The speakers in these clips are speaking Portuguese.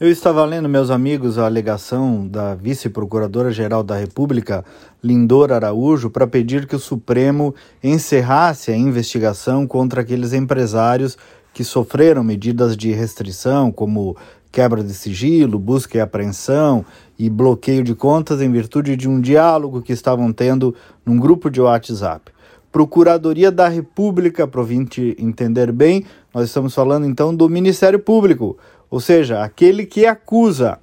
Eu estava lendo, meus amigos, a alegação da vice-procuradora-geral da República, Lindor Araújo, para pedir que o Supremo encerrasse a investigação contra aqueles empresários que sofreram medidas de restrição, como quebra de sigilo, busca e apreensão e bloqueio de contas em virtude de um diálogo que estavam tendo num grupo de WhatsApp. Procuradoria da República, para o entender bem, nós estamos falando então do Ministério Público ou seja, aquele que acusa.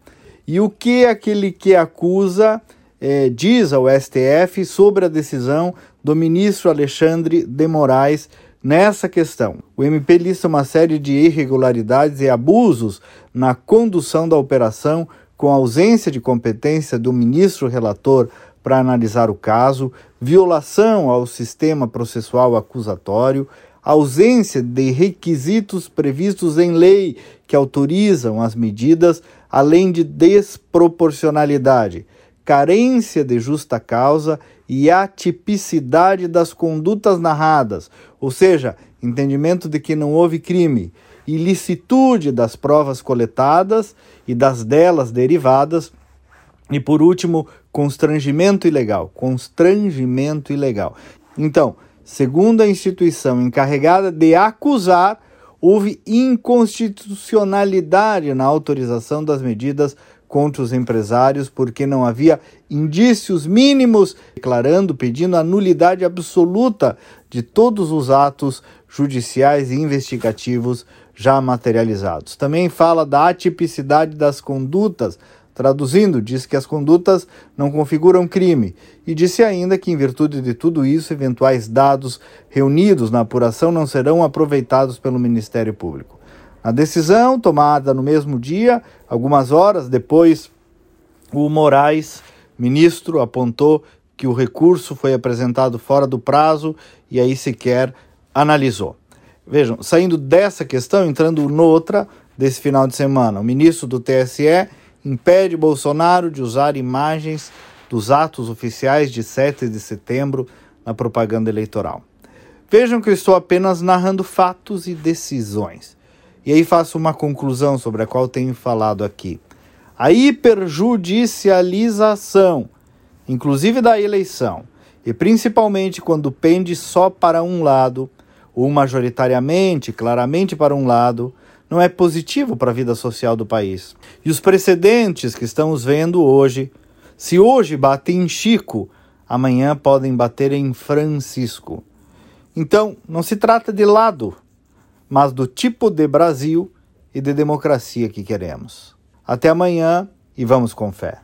E o que aquele que acusa é, diz ao STF sobre a decisão do ministro Alexandre de Moraes nessa questão. O MP lista uma série de irregularidades e abusos na condução da operação, com ausência de competência do ministro relator para analisar o caso, violação ao sistema processual acusatório, ausência de requisitos previstos em lei que autorizam as medidas, além de desproporcionalidade, carência de justa causa e atipicidade das condutas narradas, ou seja, entendimento de que não houve crime, ilicitude das provas coletadas e das delas derivadas, e por último, constrangimento ilegal. Constrangimento ilegal. Então, Segundo a instituição encarregada de acusar, houve inconstitucionalidade na autorização das medidas contra os empresários porque não havia indícios mínimos declarando, pedindo a nulidade absoluta de todos os atos judiciais e investigativos já materializados. Também fala da atipicidade das condutas Traduzindo, diz que as condutas não configuram crime e disse ainda que, em virtude de tudo isso, eventuais dados reunidos na apuração não serão aproveitados pelo Ministério Público. A decisão, tomada no mesmo dia, algumas horas depois, o Moraes, ministro, apontou que o recurso foi apresentado fora do prazo e aí sequer analisou. Vejam, saindo dessa questão, entrando noutra desse final de semana, o ministro do TSE impede Bolsonaro de usar imagens dos atos oficiais de 7 de setembro na propaganda eleitoral. Vejam que eu estou apenas narrando fatos e decisões. E aí faço uma conclusão sobre a qual tenho falado aqui. A hiperjudicialização, inclusive da eleição, e principalmente quando pende só para um lado, ou majoritariamente, claramente para um lado, não é positivo para a vida social do país. E os precedentes que estamos vendo hoje, se hoje batem em Chico, amanhã podem bater em Francisco. Então, não se trata de lado, mas do tipo de Brasil e de democracia que queremos. Até amanhã e vamos com fé.